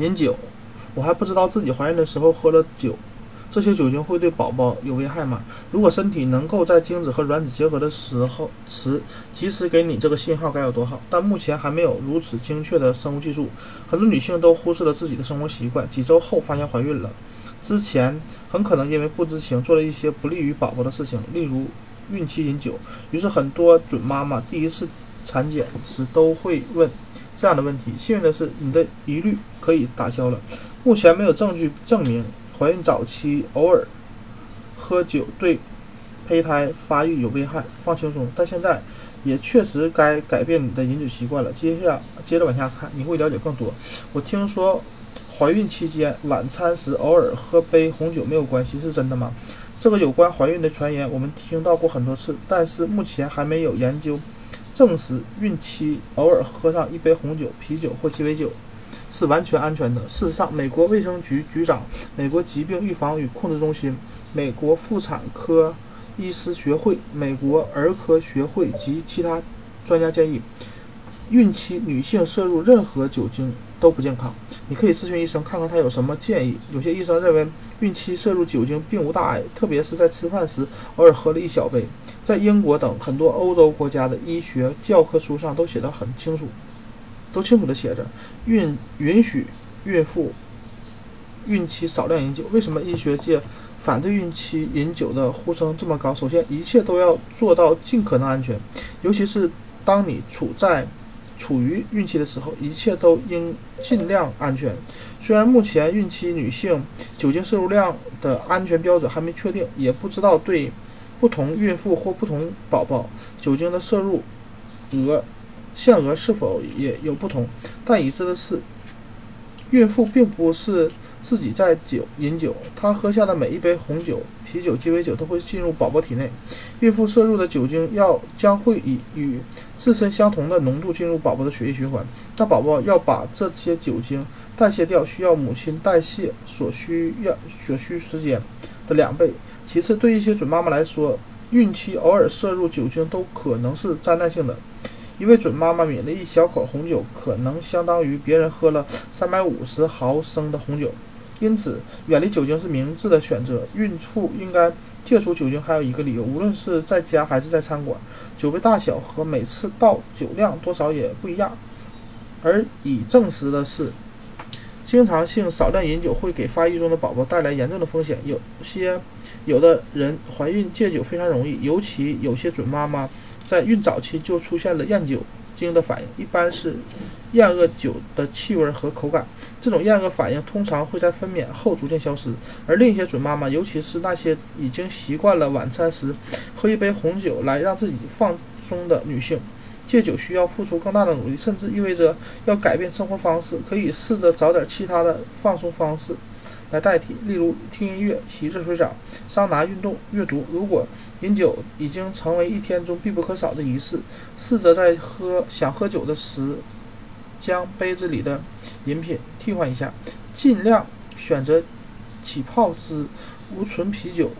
饮酒，我还不知道自己怀孕的时候喝了酒，这些酒精会对宝宝有危害吗？如果身体能够在精子和卵子结合的时候时及时给你这个信号，该有多好！但目前还没有如此精确的生物技术，很多女性都忽视了自己的生活习惯，几周后发现怀孕了，之前很可能因为不知情做了一些不利于宝宝的事情，例如孕期饮酒。于是很多准妈妈第一次产检时都会问。这样的问题，幸运的是，你的疑虑可以打消了。目前没有证据证明怀孕早期偶尔喝酒对胚胎发育有危害，放轻松。但现在也确实该改变你的饮酒习惯了。接下接着往下看，你会了解更多。我听说怀孕期间晚餐时偶尔喝杯红酒没有关系，是真的吗？这个有关怀孕的传言我们听到过很多次，但是目前还没有研究。证实孕期偶尔喝上一杯红酒、啤酒或鸡尾酒是完全安全的。事实上，美国卫生局局长、美国疾病预防与控制中心、美国妇产科医师学会、美国儿科学会及其他专家建议，孕期女性摄入任何酒精都不健康。你可以咨询医生，看看他有什么建议。有些医生认为，孕期摄入酒精并无大碍，特别是在吃饭时偶尔喝了一小杯。在英国等很多欧洲国家的医学教科书上都写得很清楚，都清楚地写着，孕允许孕妇孕期少量饮酒。为什么医学界反对孕期饮酒的呼声这么高？首先，一切都要做到尽可能安全，尤其是当你处在处于孕期的时候，一切都应尽量安全。虽然目前孕期女性酒精摄入量的安全标准还没确定，也不知道对。不同孕妇或不同宝宝酒精的摄入额限额是否也有不同？但已知的是，孕妇并不是自己在酒饮酒，她喝下的每一杯红酒、啤酒、鸡尾酒都会进入宝宝体内。孕妇摄入的酒精要将会以与自身相同的浓度进入宝宝的血液循环。那宝宝要把这些酒精代谢掉，需要母亲代谢所需要所需时间的两倍。其次，对一些准妈妈来说，孕期偶尔摄入酒精都可能是灾难性的。一位准妈妈抿了一小口红酒，可能相当于别人喝了三百五十毫升的红酒。因此，远离酒精是明智的选择。孕妇应该戒除酒精还有一个理由，无论是在家还是在餐馆，酒杯大小和每次倒酒量多少也不一样。而已证实的是。经常性少量饮酒会给发育中的宝宝带来严重的风险。有些有的人怀孕戒酒非常容易，尤其有些准妈妈在孕早期就出现了厌酒精的反应，一般是厌恶酒的气味和口感。这种厌恶反应通常会在分娩后逐渐消失。而另一些准妈妈，尤其是那些已经习惯了晚餐时喝一杯红酒来让自己放松的女性。戒酒需要付出更大的努力，甚至意味着要改变生活方式。可以试着找点其他的放松方式来代替，例如听音乐、洗热水澡、桑拿运动、阅读。如果饮酒已经成为一天中必不可少的仪式，试着在喝想喝酒的时，将杯子里的饮品替换一下，尽量选择起泡之无醇啤酒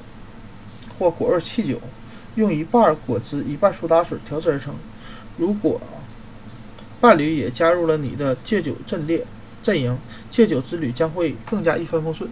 或果味汽酒，用一半果汁、一半苏打水调制而成。如果伴侣也加入了你的戒酒阵列阵营，戒酒之旅将会更加一帆风顺。